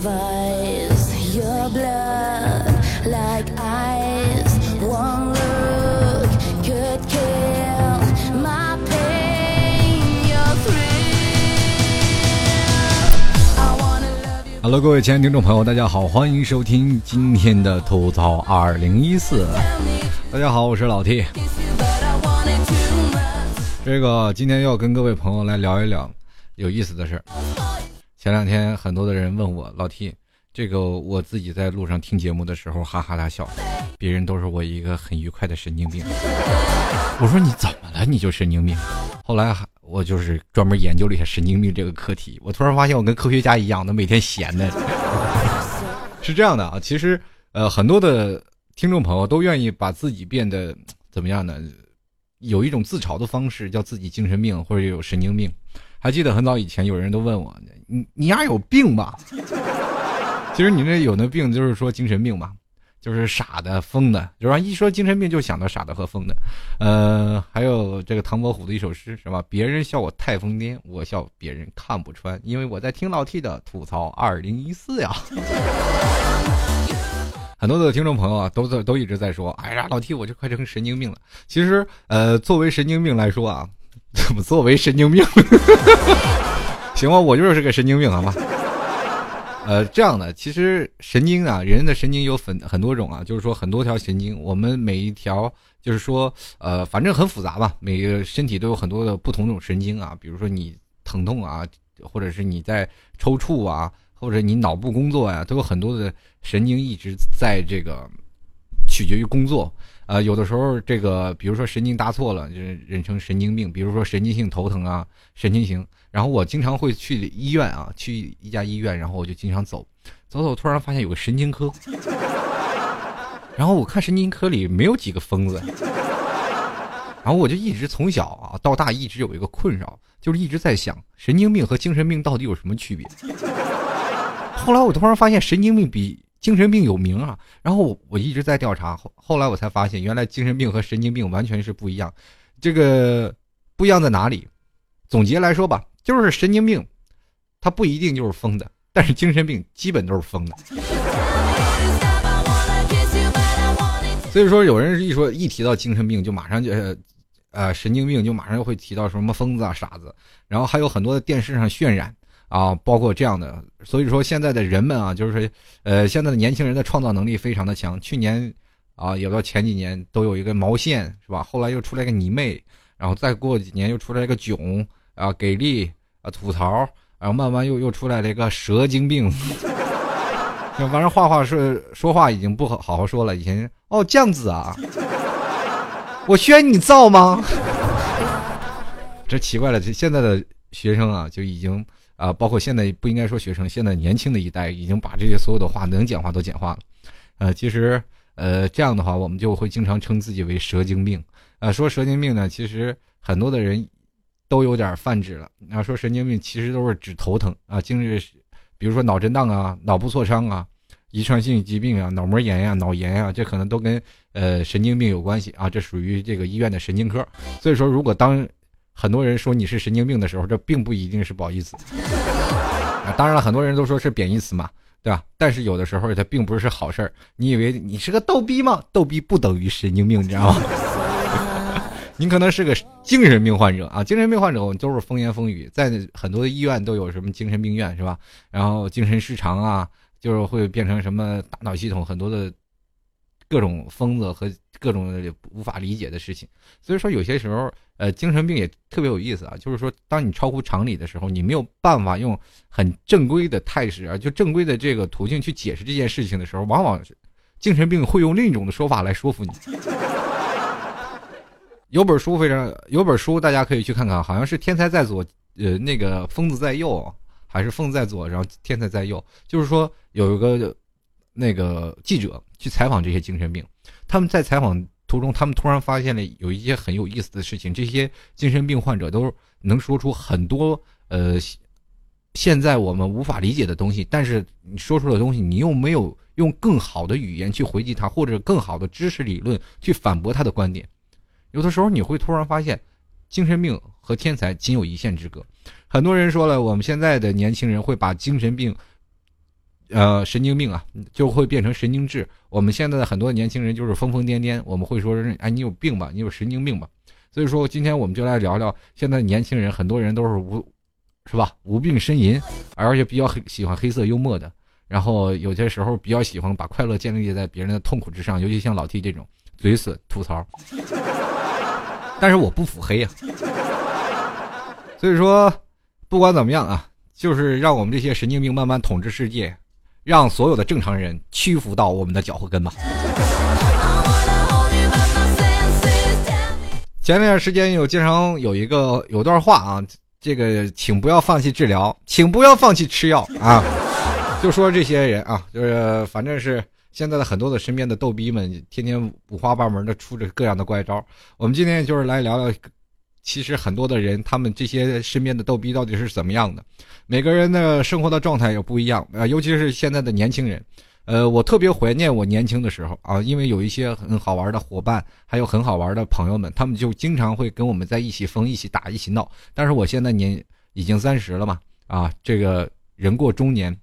Vice your blood like i won't look could kill my pain. Your through hello 各位亲爱的听众朋友大家好欢迎收听今天的吐槽二零一四。大家好我是老 t 这个今天要跟各位朋友来聊一聊有意思的事前两天很多的人问我老 T，这个我自己在路上听节目的时候哈哈大笑，别人都是我一个很愉快的神经病。我说你怎么了？你就神经病？后来。我就是专门研究了一下神经病这个课题，我突然发现我跟科学家一样，的每天闲的。是这样的啊，其实呃很多的听众朋友都愿意把自己变得怎么样呢？有一种自嘲的方式，叫自己精神病或者有神经病。还记得很早以前有人都问我，你你丫有病吧？其实你这有那病就是说精神病嘛。就是傻的、疯的，就是？一说精神病就想到傻的和疯的。呃，还有这个唐伯虎的一首诗，是吧？别人笑我太疯癫，我笑别人看不穿，因为我在听老 T 的吐槽二零一四呀。很多的听众朋友啊，都在都一直在说，哎呀，老 T 我就快成神经病了。其实，呃，作为神经病来说啊，怎么作为神经病？行吧，我就是个神经病，好吧？呃，这样的，其实神经啊，人的神经有很很多种啊，就是说很多条神经，我们每一条就是说，呃，反正很复杂吧，每个身体都有很多的不同种神经啊，比如说你疼痛啊，或者是你在抽搐啊，或者你脑部工作呀，都有很多的神经一直在这个取决于工作。呃，有的时候这个，比如说神经搭错了，就是人称神经病，比如说神经性头疼啊，神经型。然后我经常会去医院啊，去一家医院，然后我就经常走，走走，突然发现有个神经科，然后我看神经科里没有几个疯子，然后我就一直从小啊到大一直有一个困扰，就是一直在想神经病和精神病到底有什么区别。后来我突然发现神经病比精神病有名啊，然后我一直在调查，后来我才发现原来精神病和神经病完全是不一样，这个不一样在哪里？总结来说吧。就是神经病，他不一定就是疯的，但是精神病基本都是疯的。所以说，有人一说一提到精神病，就马上就，呃，神经病就马上会提到什么疯子啊、傻子，然后还有很多的电视上渲染啊，包括这样的。所以说，现在的人们啊，就是呃，现在的年轻人的创造能力非常的强。去年啊，有到前几年都有一个毛线是吧？后来又出来个你妹，然后再过几年又出来个囧。啊，给力啊，吐槽，然后慢慢又又出来了一个蛇精病，反正画画说说话已经不好好好说了。以前哦，这样子啊，我宣你造吗？这奇怪了，这现在的学生啊，就已经啊，包括现在不应该说学生，现在年轻的一代已经把这些所有的话能简化都简化了。呃，其实呃这样的话，我们就会经常称自己为蛇精病。呃，说蛇精病呢，其实很多的人。都有点泛指了。然后说神经病，其实都是指头疼啊，精神，比如说脑震荡啊、脑部挫伤啊、遗传性疾病啊、脑膜炎呀、脑炎呀，这可能都跟呃神经病有关系啊。这属于这个医院的神经科。所以说，如果当很多人说你是神经病的时候，这并不一定是不好意思。啊，当然了，很多人都说是贬义词嘛，对吧？但是有的时候它并不是好事儿。你以为你是个逗逼吗？逗逼不等于神经病，你知道吗？您可能是个精神病患者啊，精神病患者我们都是风言风语，在很多的医院都有什么精神病院是吧？然后精神失常啊，就是会变成什么大脑系统很多的各种疯子和各种无法理解的事情。所以说有些时候，呃，精神病也特别有意思啊，就是说当你超乎常理的时候，你没有办法用很正规的态势啊，就正规的这个途径去解释这件事情的时候，往往精神病会用另一种的说法来说服你。有本书非常有本书，大家可以去看看，好像是天才在左，呃，那个疯子在右，还是疯子在左，然后天才在右。就是说有一个那个记者去采访这些精神病，他们在采访途中，他们突然发现了有一些很有意思的事情。这些精神病患者都能说出很多呃现在我们无法理解的东西，但是你说出的东西，你又没有用更好的语言去回击他，或者更好的知识理论去反驳他的观点。有的时候你会突然发现，精神病和天才仅有一线之隔。很多人说了，我们现在的年轻人会把精神病，呃神经病啊，就会变成神经质。我们现在的很多年轻人就是疯疯癫癫，我们会说是哎你有病吧，你有神经病吧。所以说今天我们就来聊聊现在年轻人，很多人都是无是吧无病呻吟，而且比较黑喜欢黑色幽默的，然后有些时候比较喜欢把快乐建立在别人的痛苦之上，尤其像老 T 这种嘴损吐槽。但是我不腹黑呀，所以说不管怎么样啊，就是让我们这些神经病慢慢统治世界，让所有的正常人屈服到我们的脚后跟吧。前段时间有经常有一个有段话啊，这个请不要放弃治疗，请不要放弃吃药啊，就说这些人啊，就是反正是。现在的很多的身边的逗逼们，天天五花八门的出着各样的怪招。我们今天就是来聊聊，其实很多的人，他们这些身边的逗逼到底是怎么样的？每个人的生活的状态也不一样啊，尤其是现在的年轻人。呃，我特别怀念我年轻的时候啊，因为有一些很好玩的伙伴，还有很好玩的朋友们，他们就经常会跟我们在一起疯、一起打、一起闹。但是我现在年已经三十了嘛，啊，这个人过中年。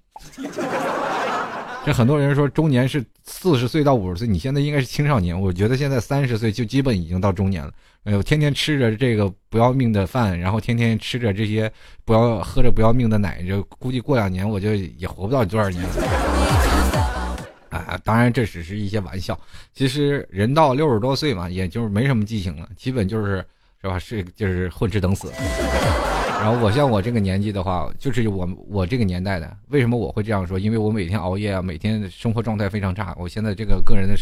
很多人说中年是四十岁到五十岁，你现在应该是青少年。我觉得现在三十岁就基本已经到中年了。哎呦，天天吃着这个不要命的饭，然后天天吃着这些不要喝着不要命的奶，就估计过两年我就也活不到多少年了。啊，当然这只是一些玩笑。其实人到六十多岁嘛，也就是没什么激情了，基本就是是吧？是就是混吃等死。然后我像我这个年纪的话，就是我我这个年代的，为什么我会这样说？因为我每天熬夜啊，每天生活状态非常差。我现在这个个人的，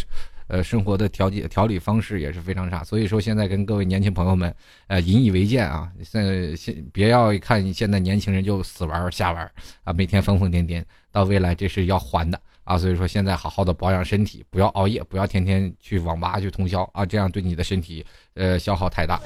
呃，生活的调节调理方式也是非常差。所以说现在跟各位年轻朋友们，呃，引以为戒啊！现现别要看现在年轻人就死玩瞎玩啊，每天疯疯癫癫，到未来这是要还的啊！所以说现在好好的保养身体，不要熬夜，不要天天去网吧去通宵啊，这样对你的身体呃消耗太大。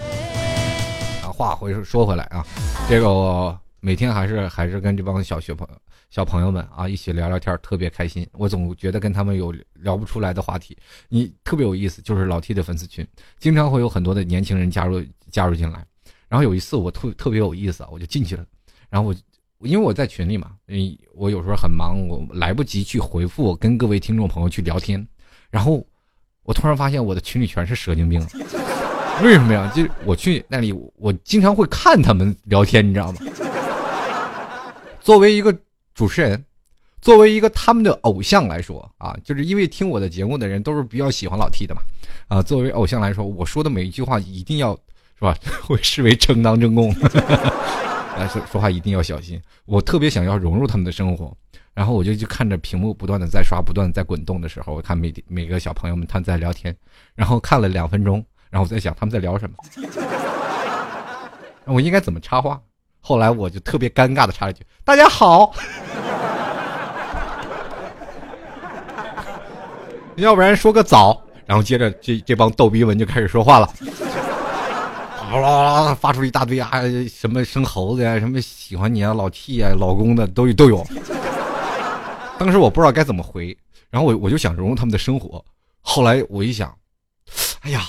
话回说回来啊，这个我每天还是还是跟这帮小学朋友、小朋友们啊一起聊聊天，特别开心。我总觉得跟他们有聊不出来的话题，你特别有意思。就是老 T 的粉丝群，经常会有很多的年轻人加入加入进来。然后有一次我特特别有意思啊，我就进去了。然后我因为我在群里嘛，嗯，我有时候很忙，我来不及去回复跟各位听众朋友去聊天。然后我突然发现我的群里全是蛇精病。为什么呀？就我去那里，我经常会看他们聊天，你知道吗？作为一个主持人，作为一个他们的偶像来说啊，就是因为听我的节目的人都是比较喜欢老 T 的嘛，啊，作为偶像来说，我说的每一句话一定要是吧，会视为正当正供，来 说说话一定要小心。我特别想要融入他们的生活，然后我就去看着屏幕不断的在刷，不断的在滚动的时候，我看每每个小朋友们他们在聊天，然后看了两分钟。然后我在想他们在聊什么，我应该怎么插话？后来我就特别尴尬的插了一句：“大家好。”要不然说个早，然后接着这这帮逗逼们就开始说话了，啦啦啦发出一大堆啊，什么生猴子呀，什么喜欢你啊，老 T 啊，老公的都都有。当时我不知道该怎么回，然后我我就想融入他们的生活。后来我一想，哎呀。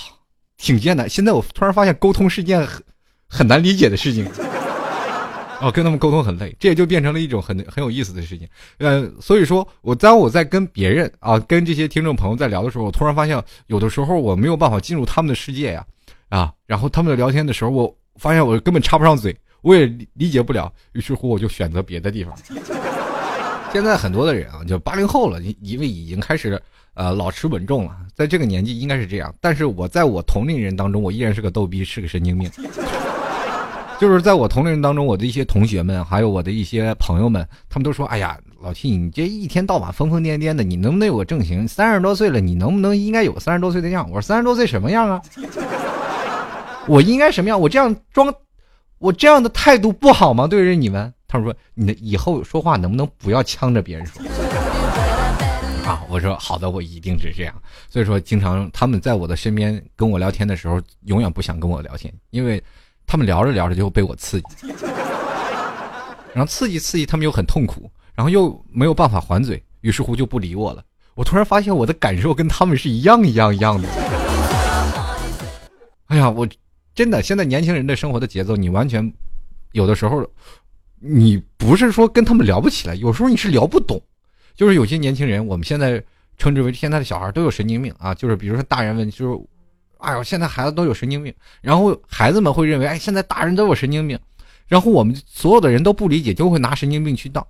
挺艰难。现在我突然发现，沟通是件很很难理解的事情。哦，跟他们沟通很累，这也就变成了一种很很有意思的事情。呃，所以说我当我在跟别人啊，跟这些听众朋友在聊的时候，我突然发现，有的时候我没有办法进入他们的世界呀，啊，然后他们在聊天的时候，我发现我根本插不上嘴，我也理解不了，于是乎我就选择别的地方。现在很多的人啊，就八零后了，因为已经开始。呃，老持稳重了，在这个年纪应该是这样。但是我在我同龄人当中，我依然是个逗逼，是个神经病。就是在我同龄人当中，我的一些同学们，还有我的一些朋友们，他们都说：“哎呀，老七，你这一天到晚疯疯癫癫的，你能不能有个正形？三十多岁了，你能不能应该有个三十多岁的样？”我说：“三十多岁什么样啊？我应该什么样？我这样装，我这样的态度不好吗？对着你们？”他们说：“你以后说话能不能不要呛着别人说？”啊，我说好的，我一定是这样。所以说，经常他们在我的身边跟我聊天的时候，永远不想跟我聊天，因为他们聊着聊着就被我刺激，然后刺激刺激，他们又很痛苦，然后又没有办法还嘴，于是乎就不理我了。我突然发现我的感受跟他们是一样一样一样的。哎呀，我真的现在年轻人的生活的节奏，你完全有的时候，你不是说跟他们聊不起来，有时候你是聊不懂。就是有些年轻人，我们现在称之为现在的小孩都有神经病啊，就是比如说大人问，就是，哎呦，现在孩子都有神经病，然后孩子们会认为，哎，现在大人都有神经病，然后我们所有的人都不理解，就会拿神经病去闹。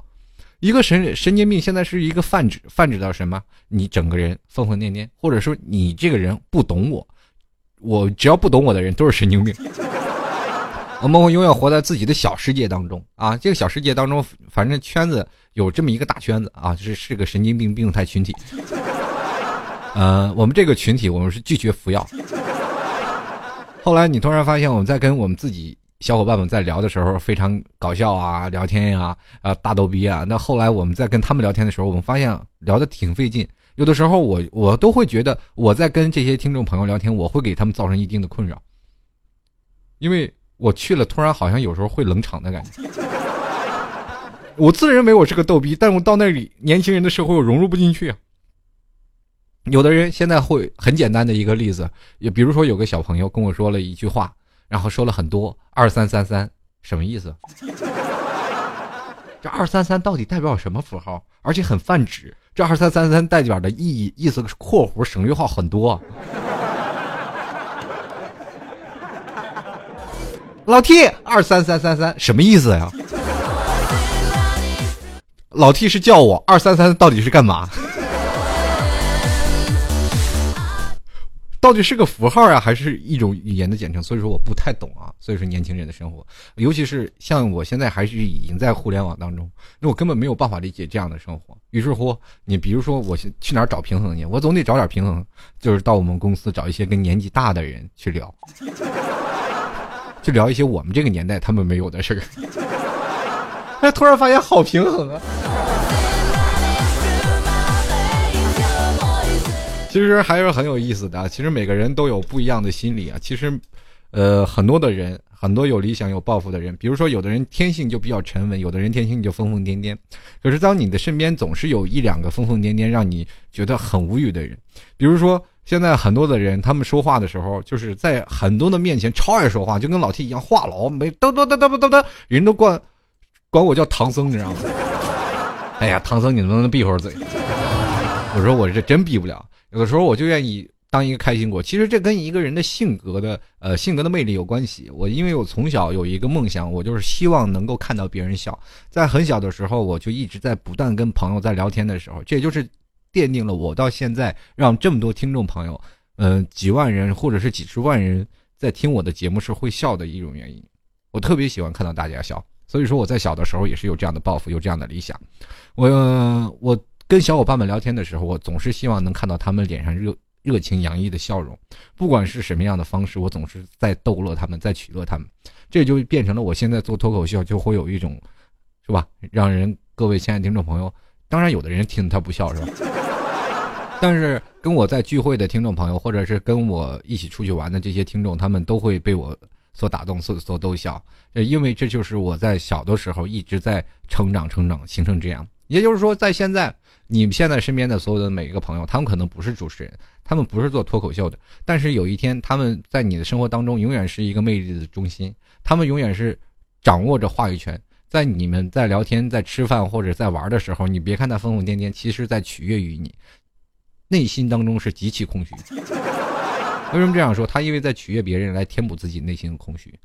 一个神神经病现在是一个泛指，泛指到什么？你整个人疯疯癫癫，或者说你这个人不懂我，我只要不懂我的人都是神经病。我们会永远活在自己的小世界当中啊！这个小世界当中，反正圈子有这么一个大圈子啊，就是是个神经病病态群体。呃，我们这个群体，我们是拒绝服药。后来你突然发现，我们在跟我们自己。小伙伴们在聊的时候非常搞笑啊，聊天呀，啊大逗逼啊。那后来我们在跟他们聊天的时候，我们发现聊的挺费劲。有的时候我我都会觉得我在跟这些听众朋友聊天，我会给他们造成一定的困扰，因为我去了，突然好像有时候会冷场的感觉。我自认为我是个逗逼，但我到那里年轻人的社会我融入不进去。有的人现在会很简单的一个例子，也比如说有个小朋友跟我说了一句话。然后说了很多二三三三什么意思？这二三三到底代表什么符号？而且很泛指。这二三三三代表的意义意思括弧省略号很多。老 T 二三三三三什么意思呀？老 T 是叫我二三三到底是干嘛？到底是个符号呀，还是一种语言的简称？所以说我不太懂啊。所以说年轻人的生活，尤其是像我现在还是已经在互联网当中，那我根本没有办法理解这样的生活。于是乎，你比如说我去哪儿找平衡去？我总得找点平衡，就是到我们公司找一些跟年纪大的人去聊，去聊一些我们这个年代他们没有的事儿。哎，突然发现好平衡啊！其实还是很有意思的。其实每个人都有不一样的心理啊。其实，呃，很多的人，很多有理想、有抱负的人，比如说有的人天性就比较沉稳，有的人天性就疯疯癫癫。可是当你的身边总是有一两个疯疯癫癫，让你觉得很无语的人，比如说现在很多的人，他们说话的时候，就是在很多的面前超爱说话，就跟老 T 一样话痨，没噔噔噔噔噔噔，人都管管我叫唐僧，你知道吗？哎呀，唐僧，你能不能闭会儿嘴？我说我这真闭不了。有的时候我就愿意当一个开心果，其实这跟一个人的性格的呃性格的魅力有关系。我因为我从小有一个梦想，我就是希望能够看到别人笑。在很小的时候，我就一直在不断跟朋友在聊天的时候，这也就是奠定了我到现在让这么多听众朋友，嗯几万人或者是几十万人在听我的节目是会笑的一种原因。我特别喜欢看到大家笑，所以说我在小的时候也是有这样的抱负，有这样的理想。我我。跟小伙伴们聊天的时候，我总是希望能看到他们脸上热热情洋溢的笑容，不管是什么样的方式，我总是在逗乐他们，在取乐他们，这就变成了我现在做脱口秀就会有一种，是吧？让人各位亲爱的听众朋友，当然有的人听他不笑是吧？但是跟我在聚会的听众朋友，或者是跟我一起出去玩的这些听众，他们都会被我所打动，所所逗笑，呃因为这就是我在小的时候一直在成长，成长形成这样。也就是说，在现在，你们现在身边的所有的每一个朋友，他们可能不是主持人，他们不是做脱口秀的，但是有一天，他们在你的生活当中永远是一个魅力的中心，他们永远是掌握着话语权。在你们在聊天、在吃饭或者在玩的时候，你别看他疯疯癫癫，其实在取悦于你，内心当中是极其空虚。为什么这样说？他因为在取悦别人来填补自己内心的空虚。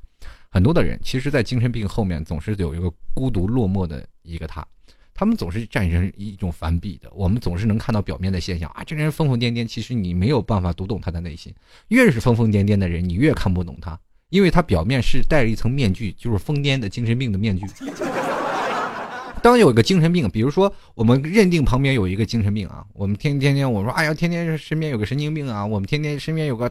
很多的人，其实，在精神病后面总是有一个孤独落寞的一个他。他们总是战胜一种反比的，我们总是能看到表面的现象啊，这个人疯疯癫癫，其实你没有办法读懂他的内心。越是疯疯癫癫的人，你越看不懂他，因为他表面是戴了一层面具，就是疯癫的精神病的面具。当有一个精神病，比如说我们认定旁边有一个精神病啊，我们天天天我说，哎呀，天天身边有个神经病啊，我们天天身边有个。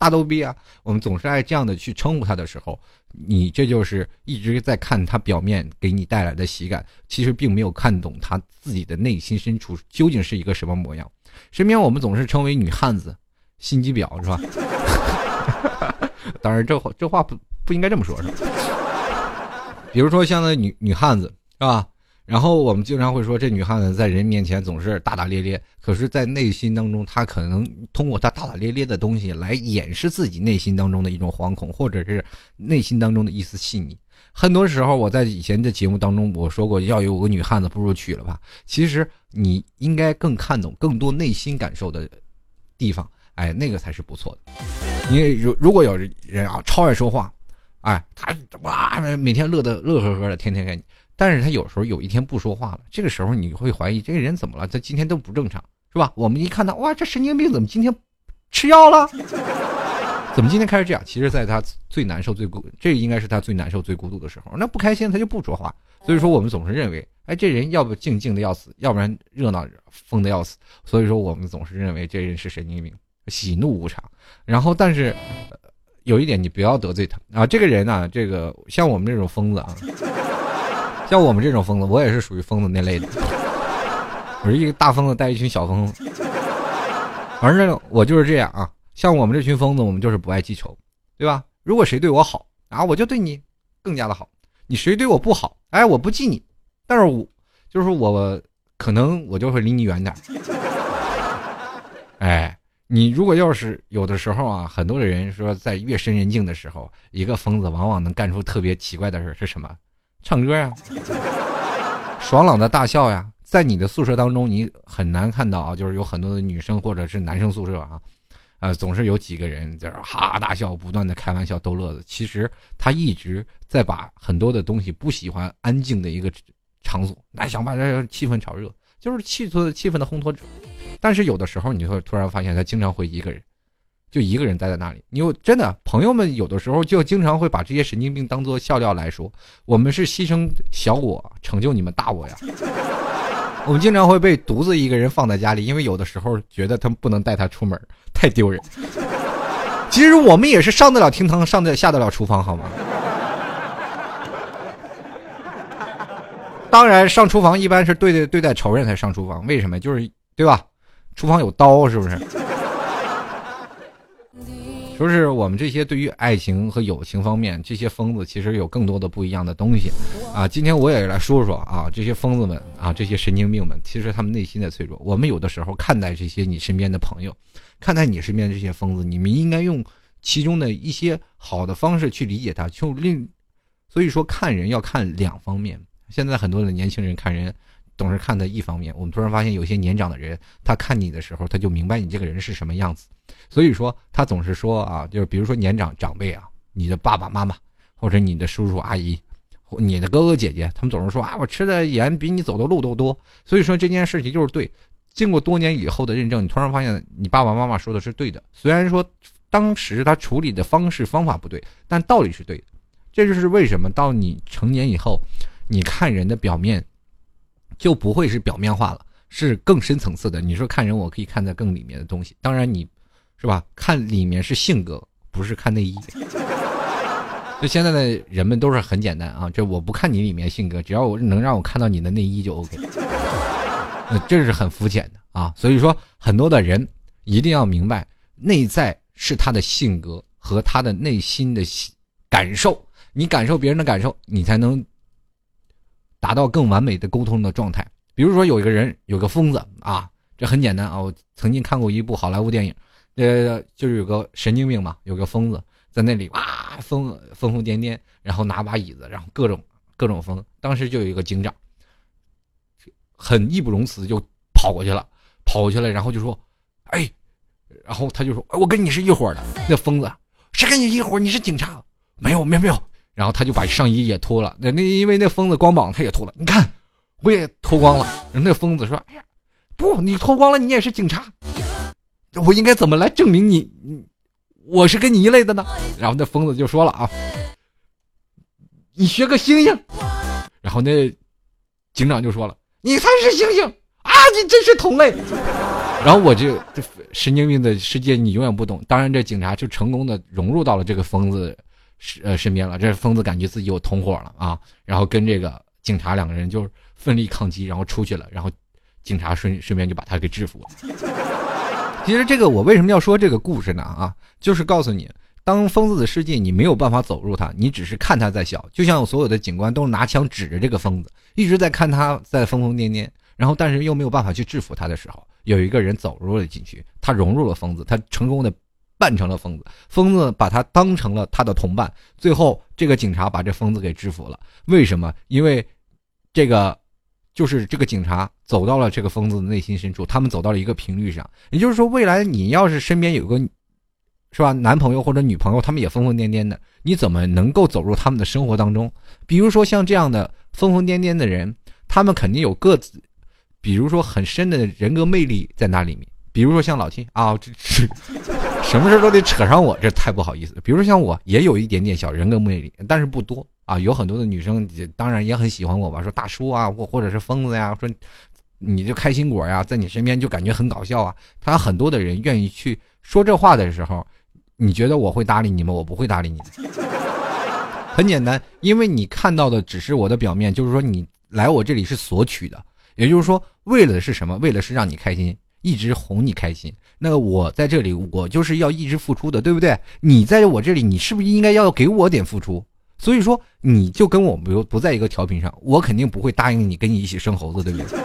大逗逼啊！我们总是爱这样的去称呼他的时候，你这就是一直在看他表面给你带来的喜感，其实并没有看懂他自己的内心深处究竟是一个什么模样。身边我们总是称为女汉子、心机婊，是吧？当然，这话这话不不应该这么说，是吧？比如说像那女女汉子，是吧？然后我们经常会说，这女汉子在人面前总是大大咧咧，可是，在内心当中，她可能通过她大大咧咧的东西来掩饰自己内心当中的一种惶恐，或者是内心当中的一丝细腻。很多时候，我在以前的节目当中我说过，要有个女汉子，不如娶了吧。其实，你应该更看懂更多内心感受的地方，哎，那个才是不错的。因为如如果有人啊，超爱说话，哎，他哇，每天乐得乐呵呵的，天天跟你。但是他有时候有一天不说话了，这个时候你会怀疑这个人怎么了？他今天都不正常，是吧？我们一看到，哇，这神经病怎么今天吃药了？怎么今天开始这样？其实，在他最难受、最孤，这应该是他最难受、最孤独的时候。那不开心，他就不说话。所以说，我们总是认为，哎，这人要不静静的要死，要不然热闹疯的要死。所以说，我们总是认为这人是神经病，喜怒无常。然后，但是有一点，你不要得罪他啊！这个人呢，这个像我们这种疯子啊。像我们这种疯子，我也是属于疯子那类的。我是一个大疯子带一群小疯子，反正我就是这样啊。像我们这群疯子，我们就是不爱记仇，对吧？如果谁对我好啊，我就对你更加的好；你谁对我不好，哎，我不记你，但是我就是我可能我就会离你远点。哎，你如果要是有的时候啊，很多的人说在夜深人静的时候，一个疯子往往能干出特别奇怪的事，是什么？唱歌呀，爽朗的大笑呀，在你的宿舍当中，你很难看到啊，就是有很多的女生或者是男生宿舍啊，呃，总是有几个人在哈哈大笑，不断的开玩笑逗乐子。其实他一直在把很多的东西不喜欢安静的一个场所，那想把这气氛炒热，就是气氛气氛的烘托者。但是有的时候你会突然发现，他经常会一个人。就一个人待在那里，你有真的朋友们有的时候就经常会把这些神经病当做笑料来说。我们是牺牲小我成就你们大我呀。我们经常会被独自一个人放在家里，因为有的时候觉得他们不能带他出门，太丢人。其实我们也是上得了厅堂，上得下得了厨房，好吗？当然，上厨房一般是对对对待仇人才上厨房，为什么？就是对吧？厨房有刀，是不是？说是我们这些对于爱情和友情方面，这些疯子其实有更多的不一样的东西，啊，今天我也来说说啊，这些疯子们啊，这些神经病们，其实他们内心的脆弱。我们有的时候看待这些你身边的朋友，看待你身边这些疯子，你们应该用其中的一些好的方式去理解他，就另，所以说看人要看两方面。现在很多的年轻人看人。总是看的一方面，我们突然发现有些年长的人，他看你的时候，他就明白你这个人是什么样子，所以说他总是说啊，就是比如说年长长辈啊，你的爸爸妈妈，或者你的叔叔阿姨，你的哥哥姐姐，他们总是说啊，我吃的盐比你走的路都多，所以说这件事情就是对。经过多年以后的认证，你突然发现你爸爸妈妈说的是对的，虽然说当时他处理的方式方法不对，但道理是对的。这就是为什么到你成年以后，你看人的表面。就不会是表面化了，是更深层次的。你说看人，我可以看在更里面的东西。当然，你，是吧？看里面是性格，不是看内衣。就现在的人们都是很简单啊，这我不看你里面性格，只要我能让我看到你的内衣就 OK。这是很肤浅的啊。所以说，很多的人一定要明白，内在是他的性格和他的内心的感受。你感受别人的感受，你才能。达到更完美的沟通的状态。比如说，有一个人有个疯子啊，这很简单啊。我曾经看过一部好莱坞电影，呃，就是有个神经病嘛，有个疯子在那里哇疯疯疯癫癫，然后拿把椅子，然后各种各种疯。当时就有一个警长，很义不容辞就跑过去了，跑过去了，然后就说：“哎，然后他就说，我跟你是一伙的。”那疯子，谁跟你一伙？你是警察？没有，没有，没有。然后他就把上衣也脱了，那那因为那疯子光膀他也脱了，你看，我也脱光了。那疯子说：“哎呀，不，你脱光了，你也是警察，我应该怎么来证明你，我是跟你一类的呢？”然后那疯子就说了啊：“你学个猩猩。”然后那警长就说了：“你才是猩猩啊，你真是同类。”然后我就这神经病的世界你永远不懂。当然，这警察就成功的融入到了这个疯子。是呃身边了，这疯子感觉自己有同伙了啊，然后跟这个警察两个人就奋力抗击，然后出去了，然后警察顺顺便就把他给制服了。其实这个我为什么要说这个故事呢？啊，就是告诉你，当疯子的世界你没有办法走入他，你只是看他在笑，就像所有的警官都拿枪指着这个疯子，一直在看他在疯疯癫癫，然后但是又没有办法去制服他的时候，有一个人走入了进去，他融入了疯子，他成功的扮成了疯子，疯子把他当成了他的同伴，最后这个警察把这疯子给制服了。为什么？因为这个。就是这个警察走到了这个疯子的内心深处，他们走到了一个频率上。也就是说，未来你要是身边有个，是吧，男朋友或者女朋友，他们也疯疯癫癫的，你怎么能够走入他们的生活当中？比如说像这样的疯疯癫癫的人，他们肯定有各自，比如说很深的人格魅力在那里面。比如说像老 T 啊，这这什么事都得扯上我，这太不好意思。比如像我，也有一点点小人格魅力，但是不多。啊，有很多的女生当然也很喜欢我吧，说大叔啊，或或者是疯子呀，说你就开心果呀，在你身边就感觉很搞笑啊。他很多的人愿意去说这话的时候，你觉得我会搭理你吗？我不会搭理你。很简单，因为你看到的只是我的表面，就是说你来我这里是索取的，也就是说为了是什么？为了是让你开心，一直哄你开心。那我在这里，我就是要一直付出的，对不对？你在我这里，你是不是应该要给我点付出？所以说，你就跟我不不在一个调频上，我肯定不会答应你跟你一起生猴子，对不对？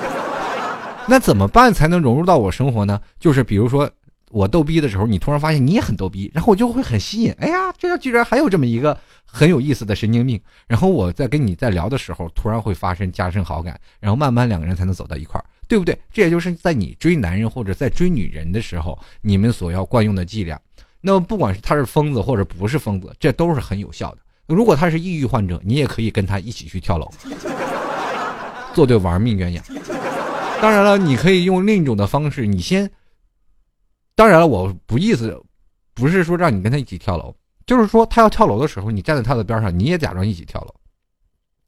那怎么办才能融入到我生活呢？就是比如说我逗逼的时候，你突然发现你也很逗逼，然后我就会很吸引。哎呀，这样居然还有这么一个很有意思的神经病。然后我在跟你在聊的时候，突然会发生加深好感，然后慢慢两个人才能走到一块儿，对不对？这也就是在你追男人或者在追女人的时候，你们所要惯用的伎俩。那么不管是他是疯子或者不是疯子，这都是很有效的。如果他是抑郁患者，你也可以跟他一起去跳楼，做对玩命鸳鸯。当然了，你可以用另一种的方式，你先。当然了，我不意思，不是说让你跟他一起跳楼，就是说他要跳楼的时候，你站在他的边上，你也假装一起跳楼。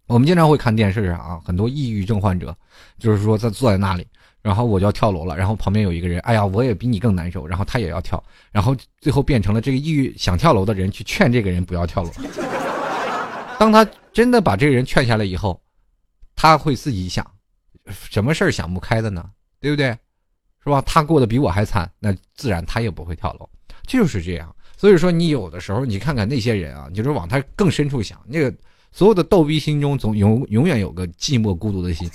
我们经常会看电视上啊，很多抑郁症患者，就是说他坐在那里。然后我就要跳楼了，然后旁边有一个人，哎呀，我也比你更难受，然后他也要跳，然后最后变成了这个抑郁想跳楼的人去劝这个人不要跳楼。当他真的把这个人劝下来以后，他会自己想，什么事儿想不开的呢？对不对？是吧？他过得比我还惨，那自然他也不会跳楼，就是这样。所以说，你有的时候你看看那些人啊，你就是往他更深处想，那个所有的逗逼心中总永永远有个寂寞孤独的心。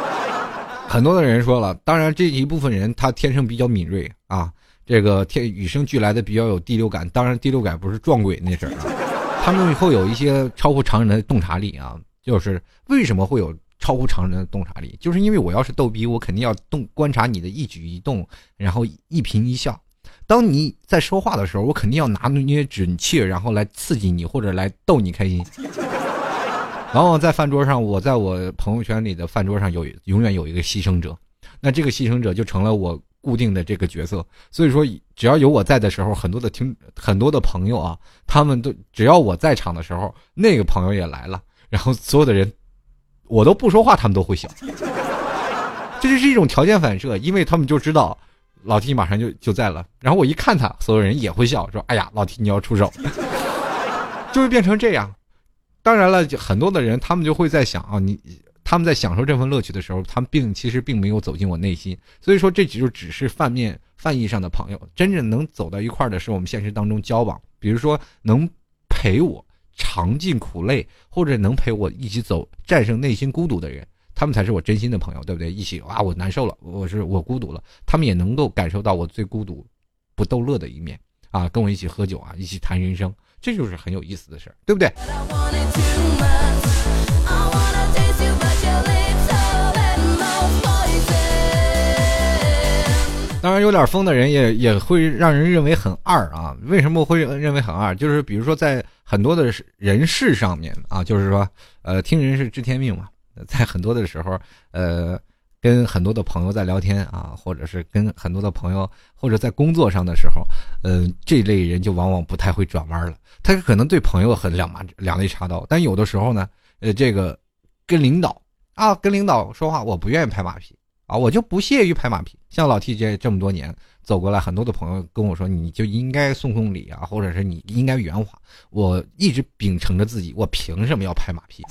很多的人说了，当然这一部分人他天生比较敏锐啊，这个天与生俱来的比较有第六感。当然第六感不是撞鬼那事儿啊，他们会有一些超乎常人的洞察力啊。就是为什么会有超乎常人的洞察力？就是因为我要是逗逼，我肯定要动观察你的一举一动，然后一颦一笑。当你在说话的时候，我肯定要拿捏准确，然后来刺激你或者来逗你开心。往往在饭桌上，我在我朋友圈里的饭桌上有永远有一个牺牲者，那这个牺牲者就成了我固定的这个角色。所以说，只要有我在的时候，很多的听很多的朋友啊，他们都只要我在场的时候，那个朋友也来了，然后所有的人，我都不说话，他们都会笑。这就是一种条件反射，因为他们就知道老 T 马上就就在了，然后我一看他，所有人也会笑，说：“哎呀，老 T 你要出手。”就会变成这样。当然了，很多的人他们就会在想啊，你他们在享受这份乐趣的时候，他们并其实并没有走进我内心，所以说这就只是泛面泛义上的朋友，真正能走到一块儿的是我们现实当中交往，比如说能陪我尝尽苦累，或者能陪我一起走战胜内心孤独的人，他们才是我真心的朋友，对不对？一起啊，我难受了，我是我孤独了，他们也能够感受到我最孤独、不逗乐的一面啊，跟我一起喝酒啊，一起谈人生。这就是很有意思的事儿，对不对？当然，有点疯的人也也会让人认为很二啊。为什么会认为很二？就是比如说，在很多的人事上面啊，就是说，呃，听人事知天命嘛，在很多的时候，呃。跟很多的朋友在聊天啊，或者是跟很多的朋友，或者在工作上的时候，嗯，这类人就往往不太会转弯了。他可能对朋友很两马两肋插刀，但有的时候呢，呃，这个跟领导啊，跟领导说话，我不愿意拍马屁啊，我就不屑于拍马屁。像老 T 这这么多年走过来，很多的朋友跟我说，你就应该送送礼啊，或者是你应该圆滑。我一直秉承着自己，我凭什么要拍马屁？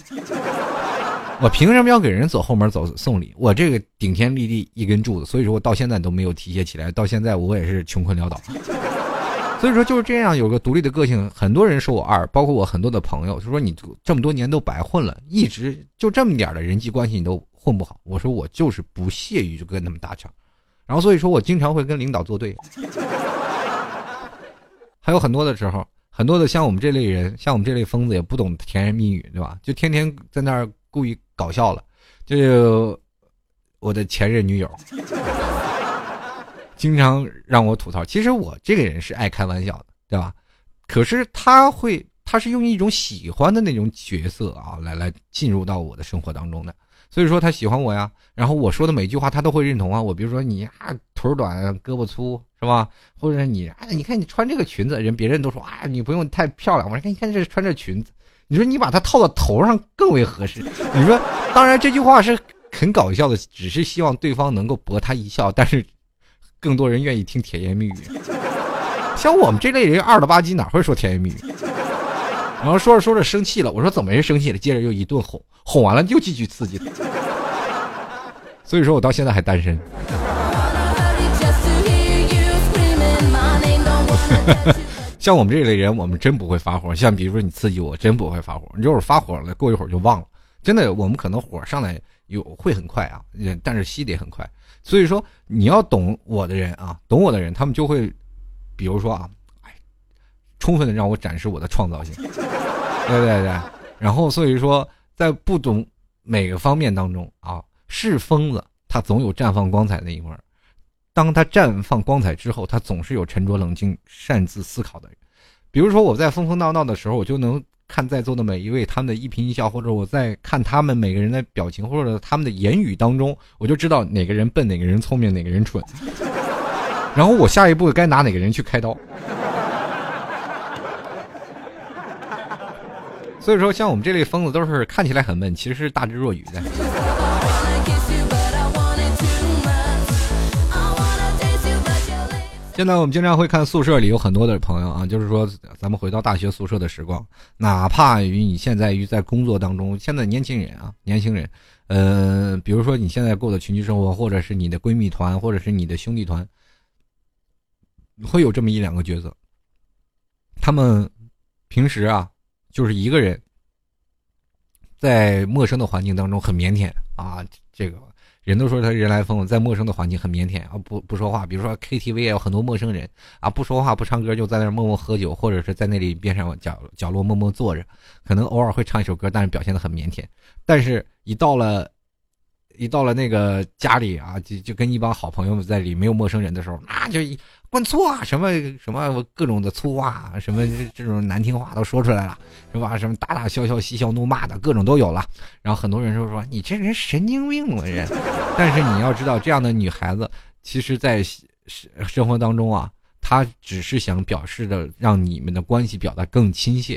我凭什么要给人走后门走送礼？我这个顶天立地一根柱子，所以说我到现在都没有提携起来。到现在我也是穷困潦倒。所以说就是这样，有个独立的个性。很多人说我二，包括我很多的朋友，就说你这么多年都白混了，一直就这么点的人际关系你都混不好。我说我就是不屑于就跟他们搭腔，然后所以说我经常会跟领导作对。还有很多的时候，很多的像我们这类人，像我们这类疯子，也不懂甜言蜜语，对吧？就天天在那儿故意搞笑了。就我的前任女友，经常让我吐槽。其实我这个人是爱开玩笑的，对吧？可是他会，他是用一种喜欢的那种角色啊，来来进入到我的生活当中的。所以说他喜欢我呀，然后我说的每句话他都会认同啊。我比如说你啊腿短胳膊粗是吧？或者你啊你看你穿这个裙子，人别人都说啊你不用太漂亮。我说你看这穿这裙子，你说你把它套到头上更为合适。你说当然这句话是很搞笑的，只是希望对方能够博他一笑，但是更多人愿意听甜言蜜语。像我们这类人二了吧唧哪会说甜言蜜语？然后说着说着生气了，我说怎么人生气了？接着又一顿哄，哄完了又继续刺激他。所以说我到现在还单身。像我们这类人，我们真不会发火。像比如说你刺激我，真不会发火。你就是发火了，过一会儿就忘了。真的，我们可能火上来有会很快啊，但是熄得很快。所以说你要懂我的人啊，懂我的人，他们就会，比如说啊。充分的让我展示我的创造性，对对对，然后所以说，在不懂每个方面当中啊，是疯子，他总有绽放光彩的一会儿。当他绽放光彩之后，他总是有沉着冷静、擅自思考的。比如说我在疯疯闹闹的时候，我就能看在座的每一位他们的一颦一笑，或者我在看他们每个人的表情，或者他们的言语当中，我就知道哪个人笨，哪个人聪明，哪个人蠢。然后我下一步该拿哪个人去开刀。所以说，像我们这类疯子都是看起来很闷，其实是大智若愚的。现在我们经常会看宿舍里有很多的朋友啊，就是说咱们回到大学宿舍的时光，哪怕与你现在于在工作当中，现在年轻人啊，年轻人，呃，比如说你现在过的群居生活，或者是你的闺蜜团，或者是你的兄弟团，会有这么一两个角色，他们平时啊。就是一个人，在陌生的环境当中很腼腆啊，这个人都说他人来疯，在陌生的环境很腼腆啊，不不说话。比如说 KTV 也有很多陌生人啊，不说话不唱歌，就在那默默喝酒，或者是在那里边上角角落默默坐着，可能偶尔会唱一首歌，但是表现的很腼腆。但是，一到了。一到了那个家里啊，就就跟一帮好朋友们在里，没有陌生人的时候，那就灌粗啊，什么什么各种的粗话，什么这种难听话都说出来了，是吧？什么打打笑笑嬉笑怒骂的各种都有了。然后很多人就说你这人神经病了人。但是你要知道，这样的女孩子，其实在生生活当中啊，她只是想表示的让你们的关系表达更亲切，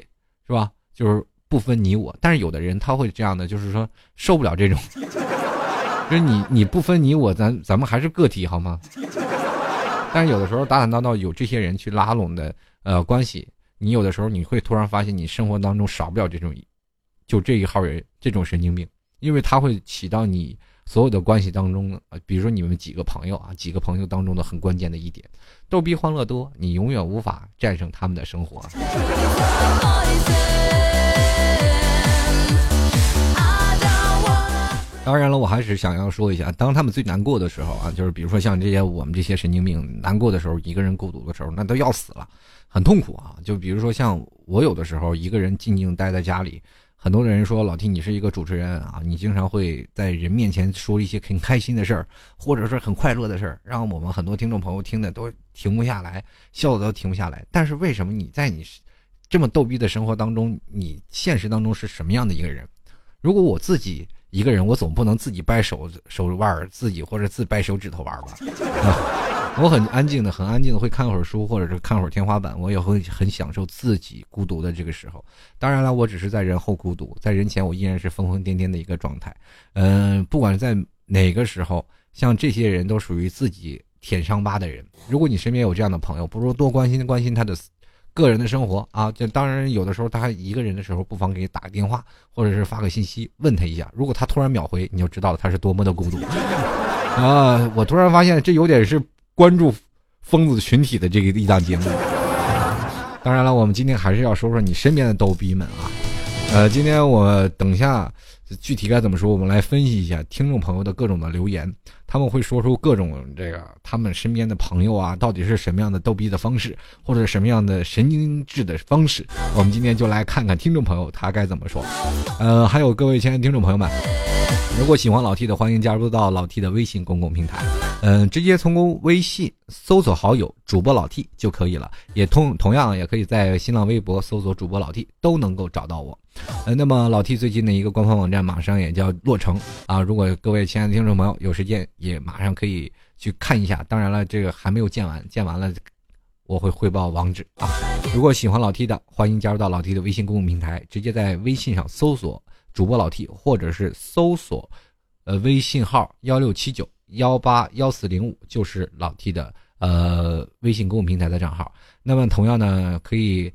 是吧？就是不分你我。但是有的人他会这样的，就是说受不了这种。就是你你不分你我，咱咱们还是个体好吗？但是有的时候打打闹闹有这些人去拉拢的呃关系，你有的时候你会突然发现你生活当中少不了这种，就这一号人这种神经病，因为他会起到你所有的关系当中，比如说你们几个朋友啊，几个朋友当中的很关键的一点，逗逼欢乐多，你永远无法战胜他们的生活。当然了，我还是想要说一下，当他们最难过的时候啊，就是比如说像这些我们这些神经病难过的时候，一个人孤独的时候，那都要死了，很痛苦啊。就比如说像我有的时候一个人静静待在家里，很多人说老 T 你是一个主持人啊，你经常会在人面前说一些很开心的事儿，或者是很快乐的事儿，让我们很多听众朋友听的都停不下来，笑的都停不下来。但是为什么你在你这么逗逼的生活当中，你现实当中是什么样的一个人？如果我自己。一个人，我总不能自己掰手手腕自己或者自掰手指头玩吧？我很安静的，很安静的会看会儿书，或者是看会儿天花板。我也会很享受自己孤独的这个时候。当然了，我只是在人后孤独，在人前我依然是疯疯癫癫的一个状态。嗯，不管在哪个时候，像这些人都属于自己舔伤疤的人。如果你身边有这样的朋友，不如多关心关心他的。个人的生活啊，就当然有的时候他一个人的时候，不妨给你打个电话，或者是发个信息问他一下。如果他突然秒回，你就知道他是多么的孤独 啊！我突然发现这有点是关注疯子群体的这个一档节目。当然了，我们今天还是要说说你身边的逗逼们啊。呃，今天我等下具体该怎么说，我们来分析一下听众朋友的各种的留言，他们会说出各种这个他们身边的朋友啊，到底是什么样的逗逼的方式，或者什么样的神经质的方式。我们今天就来看看听众朋友他该怎么说。呃，还有各位亲爱的听众朋友们。如果喜欢老 T 的，欢迎加入到老 T 的微信公共平台，嗯，直接从微信搜索好友主播老 T 就可以了。也同同样也可以在新浪微博搜索主播老 T，都能够找到我。呃，那么老 T 最近的一个官方网站马上也叫落成啊，如果各位亲爱的听众朋友有时间，也马上可以去看一下。当然了，这个还没有建完，建完了我会汇报网址啊。如果喜欢老 T 的，欢迎加入到老 T 的微信公共平台，直接在微信上搜索。主播老 T，或者是搜索，呃，微信号幺六七九幺八幺四零五，就是老 T 的呃微信公共平台的账号。那么同样呢，可以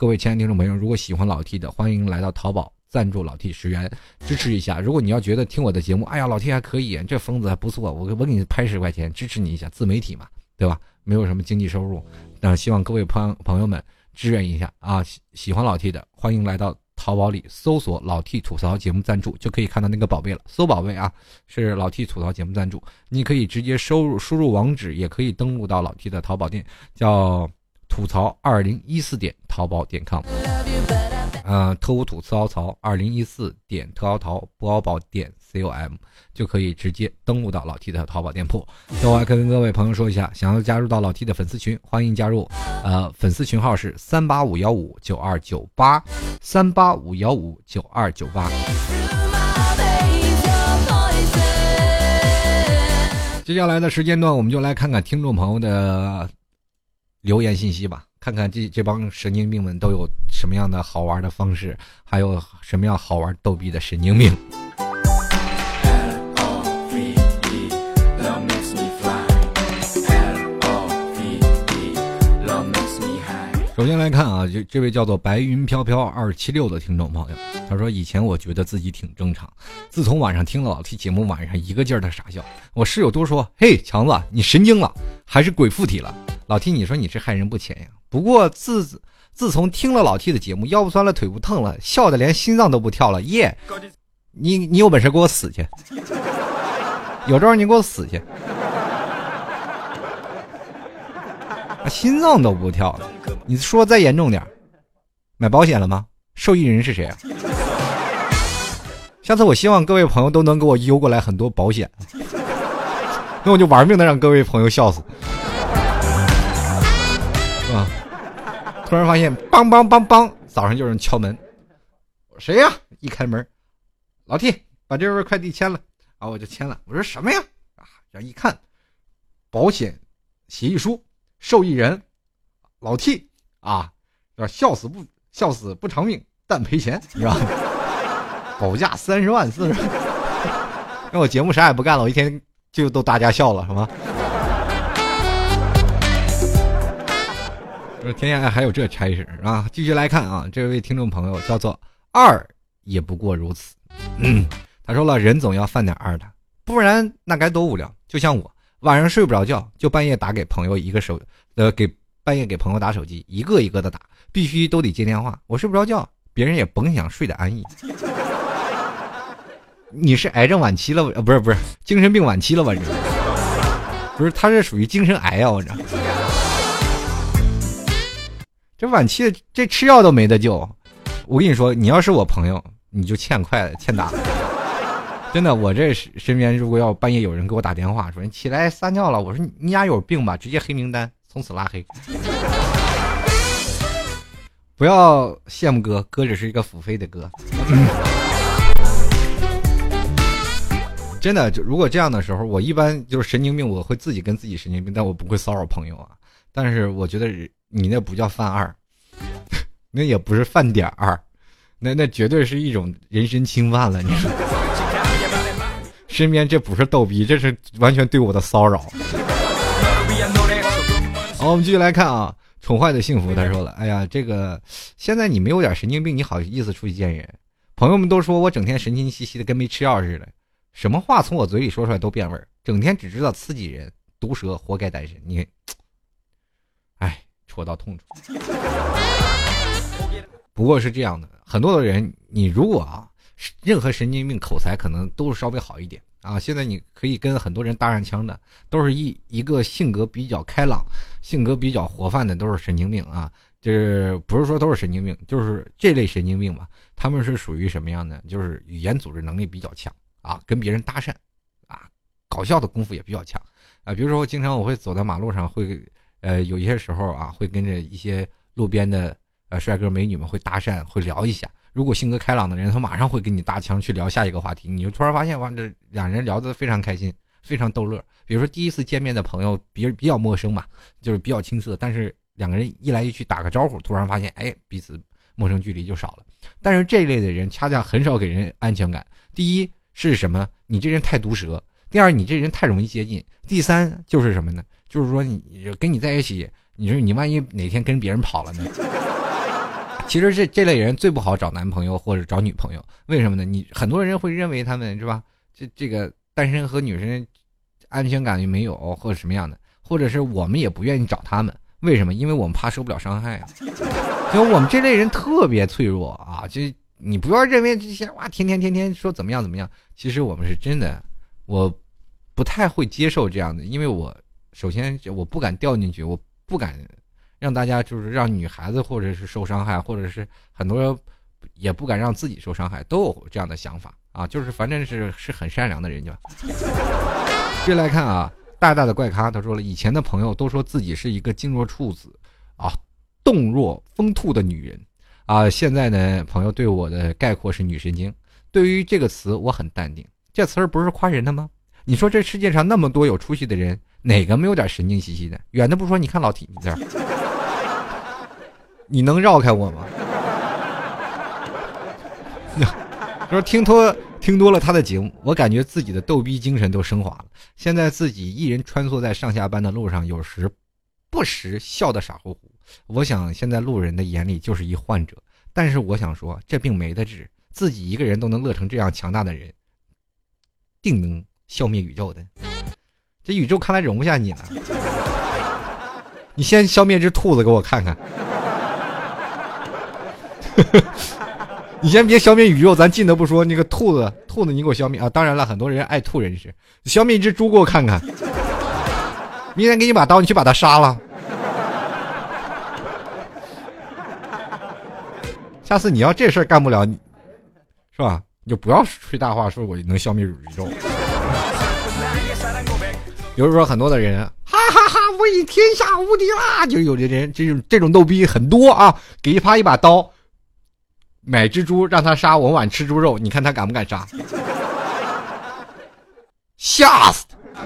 各位亲爱的听众朋友，如果喜欢老 T 的，欢迎来到淘宝赞助老 T 十元，支持一下。如果你要觉得听我的节目，哎呀，老 T 还可以，这疯子还不错，我我给你拍十块钱，支持你一下，自媒体嘛，对吧？没有什么经济收入，那希望各位朋朋友们支援一下啊！喜喜欢老 T 的，欢迎来到。淘宝里搜索“老 T 吐槽节目赞助”就可以看到那个宝贝了。搜宝贝啊，是老 T 吐槽节目赞助。你可以直接收入输入网址，也可以登录到老 T 的淘宝店，叫“吐槽二零一四点淘宝点 com”。嗯，特务吐槽槽二零一四点特奥淘淘宝点 com 就可以直接登录到老 T 的淘宝店铺。那我还可以跟各位朋友说一下，想要加入到老 T 的粉丝群，欢迎加入。呃，粉丝群号是三八五幺五九二九八三八五幺五九二九八。接下来的时间段，我们就来看看听众朋友的留言信息吧。看看这这帮神经病们都有什么样的好玩的方式，还有什么样好玩逗逼的神经病。首先来看啊，这这位叫做白云飘飘二七六的听众朋友，他说：“以前我觉得自己挺正常，自从晚上听了老 T 节目，晚上一个劲儿的傻笑。我室友都说：‘嘿，强子，你神经了，还是鬼附体了？’老 T，你说你这害人不浅呀。不过自自从听了老 T 的节目，腰不酸了，腿不疼了，笑的连心脏都不跳了。耶！你你有本事给我死去，有招你给我死去。”心脏都不跳了，你说再严重点买保险了吗？受益人是谁啊？下次我希望各位朋友都能给我邮过来很多保险，那我就玩命的让各位朋友笑死。啊！突然发现，梆梆梆梆，早上就有人敲门，谁呀？一开门，老 T 把这份快递签了啊，我就签了。我说什么呀？啊，然后一看，保险协议书。受益人，老 T 啊，笑死不笑死不偿命，但赔钱，是吧？保价三十万四十，那我节目啥也不干了，我一天就逗大家笑了，是吗？说天下还有这差事啊！继续来看啊，这位听众朋友叫做二，也不过如此。嗯，他说了，人总要犯点二的，不然那该多无聊。就像我。晚上睡不着觉，就半夜打给朋友一个手，呃，给半夜给朋友打手机，一个一个的打，必须都得接电话。我睡不着觉，别人也甭想睡得安逸。你是癌症晚期了？呃，不是不是，精神病晚期了吧？这不是，他是属于精神癌啊！我这这晚期这吃药都没得救。我跟你说，你要是我朋友，你就欠快了欠打。真的，我这身边如果要半夜有人给我打电话说你起来撒尿了，我说你家有病吧，直接黑名单，从此拉黑。不要羡慕哥，哥只是一个付费的哥。真的，就如果这样的时候，我一般就是神经病，我会自己跟自己神经病，但我不会骚扰朋友啊。但是我觉得你那不叫犯二，那也不是犯点二，那那绝对是一种人身侵犯了，你说。身边这不是逗逼，这是完全对我的骚扰。好，我们继续来看啊，宠坏的幸福，他说了：“哎呀，这个现在你没有点神经病，你好意思出去见人？朋友们都说我整天神经兮兮的，跟没吃药似的，什么话从我嘴里说出来都变味儿，整天只知道刺激人，毒舌，活该单身。你，哎，戳到痛处。不过是这样的，很多的人，你如果啊，任何神经病口才可能都是稍微好一点啊。现在你可以跟很多人搭上腔的，都是一一个性格比较开朗、性格比较活泛的，都是神经病啊。就是不是说都是神经病，就是这类神经病吧。他们是属于什么样的？就是语言组织能力比较强啊，跟别人搭讪啊，搞笑的功夫也比较强啊。比如说，我经常我会走在马路上，会呃有一些时候啊，会跟着一些路边的。呃，帅哥美女们会搭讪，会聊一下。如果性格开朗的人，他马上会跟你搭腔去聊下一个话题。你就突然发现，哇，这两人聊得非常开心，非常逗乐。比如说第一次见面的朋友，比比较陌生嘛，就是比较青涩，但是两个人一来一去打个招呼，突然发现，哎，彼此陌生距离就少了。但是这一类的人恰恰很少给人安全感。第一是什么？你这人太毒舌。第二，你这人太容易接近。第三就是什么呢？就是说你跟你在一起，你说你万一哪天跟别人跑了呢？其实这这类人最不好找男朋友或者找女朋友，为什么呢？你很多人会认为他们是吧？这这个单身和女生安全感就没有，或者什么样的，或者是我们也不愿意找他们，为什么？因为我们怕受不了伤害啊。因为我们这类人特别脆弱啊！就你不要认为这些哇，天天天天说怎么样怎么样，其实我们是真的，我不太会接受这样的，因为我首先我不敢掉进去，我不敢。让大家就是让女孩子或者是受伤害，或者是很多也不敢让自己受伤害，都有这样的想法啊，就是反正是是很善良的人，就。接来看啊，大大的怪咖他说了，以前的朋友都说自己是一个静若处子啊，动若疯兔的女人啊，现在呢，朋友对我的概括是女神经。对于这个词，我很淡定，这词儿不是夸人的吗？你说这世界上那么多有出息的人，哪个没有点神经兮兮的？远的不说，你看老铁这儿。你能绕开我吗？说听多听多了他的节目，我感觉自己的逗逼精神都升华了。现在自己一人穿梭在上下班的路上，有时不时笑得傻乎乎。我想现在路人的眼里就是一患者，但是我想说这病没得治，自己一个人都能乐成这样强大的人，定能消灭宇宙的。这宇宙看来容不下你了，你先消灭只兔子给我看看。你先别消灭宇宙，咱进的不说，那个兔子，兔子你给我消灭啊！当然了，很多人爱兔人士，消灭一只猪给我看看。明天给你把刀，你去把它杀了。下次你要这事儿干不了，你是吧？你就不要吹大话，说我能消灭宇宙。比如说很多的人，哈哈哈，我已天下无敌啦！就有的人这种这种逗逼很多啊，给他一把刀。买只猪让他杀，我晚吃猪肉，你看他敢不敢杀？吓死他！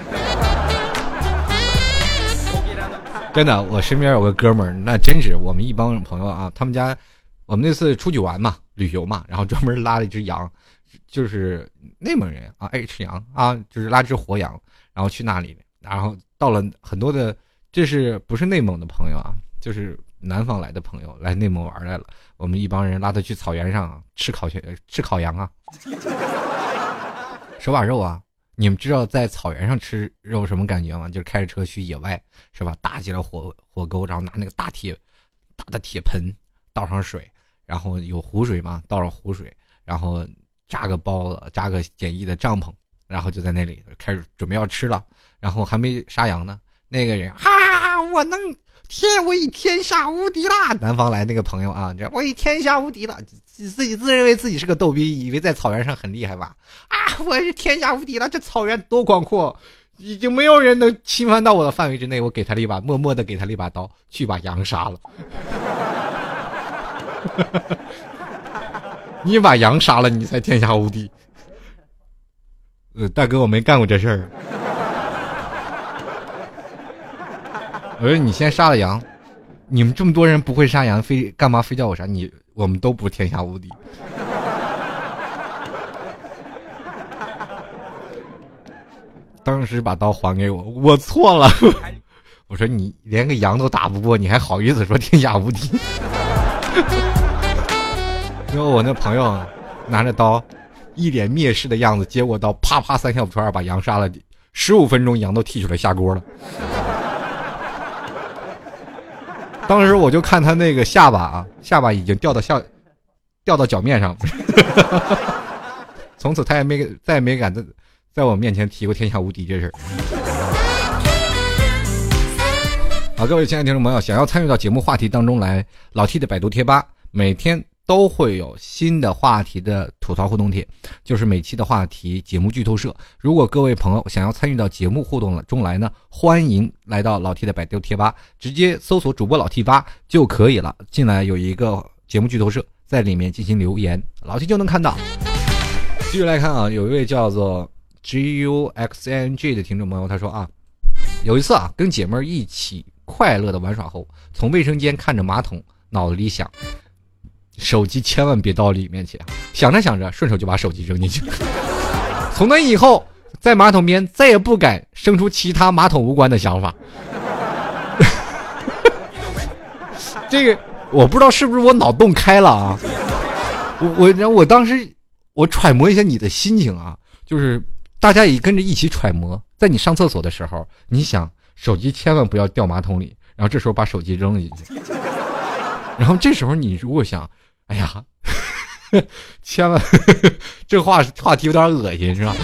真的，我身边有个哥们儿，那真是我们一帮朋友啊。他们家，我们那次出去玩嘛，旅游嘛，然后专门拉了一只羊，就是内蒙人啊，爱吃羊啊，就是拉只活羊，然后去那里，然后到了很多的，这是不是内蒙的朋友啊？就是南方来的朋友来内蒙玩来了。我们一帮人拉他去草原上吃烤全吃烤羊啊，手把肉啊！你们知道在草原上吃肉什么感觉吗？就是开着车去野外，是吧？搭起来火火沟，然后拿那个大铁大的铁盆倒上水，然后有湖水嘛，倒上湖水，然后扎个包子，扎个简易的帐篷，然后就在那里开始准备要吃了，然后还没杀羊呢，那个人哈，我能。天，我已天下无敌啦！南方来那个朋友啊，这我已天下无敌了，自自己自认为自己是个逗逼，以为在草原上很厉害吧？啊，我是天下无敌了！这草原多广阔，已经没有人能侵犯到我的范围之内。我给他了一把，默默的给他了一把刀，去把羊杀了。你把羊杀了，你才天下无敌。呃，大哥，我没干过这事儿。我说你先杀了羊，你们这么多人不会杀羊，非干嘛非叫我杀你？我们都不天下无敌。当时把刀还给我，我错了。我说你连个羊都打不过，你还好意思说天下无敌？因为我那朋友拿着刀，一脸蔑视的样子，接过刀，啪啪三下五除二把羊杀了，十五分钟羊都剔出来下锅了。当时我就看他那个下巴啊，下巴已经掉到下，掉到脚面上了。从此他也没再也没敢在在我面前提过天下无敌这事儿。好，各位亲爱的听众朋友，想要参与到节目话题当中来，老 T 的百度贴吧每天。都会有新的话题的吐槽互动帖，就是每期的话题节目剧透社。如果各位朋友想要参与到节目互动中来呢，欢迎来到老 T 的百度贴吧，直接搜索主播老 T 吧就可以了。进来有一个节目剧透社，在里面进行留言，老 T 就能看到。继续来看啊，有一位叫做 G U X N G 的听众朋友，他说啊，有一次啊，跟姐妹一起快乐的玩耍后，从卫生间看着马桶，脑子里想。手机千万别到里面去！想着想着，顺手就把手机扔进去。从那以后，在马桶边再也不敢生出其他马桶无关的想法。这个我不知道是不是我脑洞开了啊？我我我当时我揣摩一下你的心情啊，就是大家也跟着一起揣摩，在你上厕所的时候，你想手机千万不要掉马桶里，然后这时候把手机扔进去，然后这时候你如果想。哎呀，千万，这话话题有点恶心，是吧？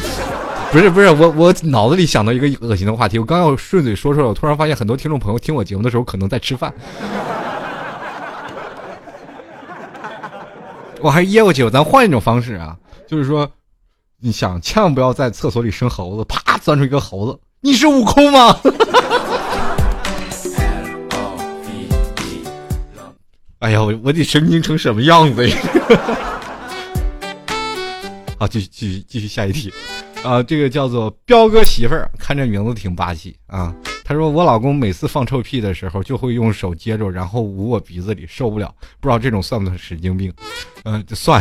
不是不是，我我脑子里想到一个恶心的话题，我刚要顺嘴说出来，我突然发现很多听众朋友听我节目的时候可能在吃饭，我还噎过去，咱换一种方式啊，就是说，你想千万不要在厕所里生猴子，啪钻出一个猴子，你是悟空吗？哎呀，我我得神经成什么样子呀？好，继续继续继续下一题，啊，这个叫做彪哥媳妇儿，看这名字挺霸气啊。他说我老公每次放臭屁的时候，就会用手接住，然后捂我鼻子里，受不了。不知道这种算不算神经病？嗯，算。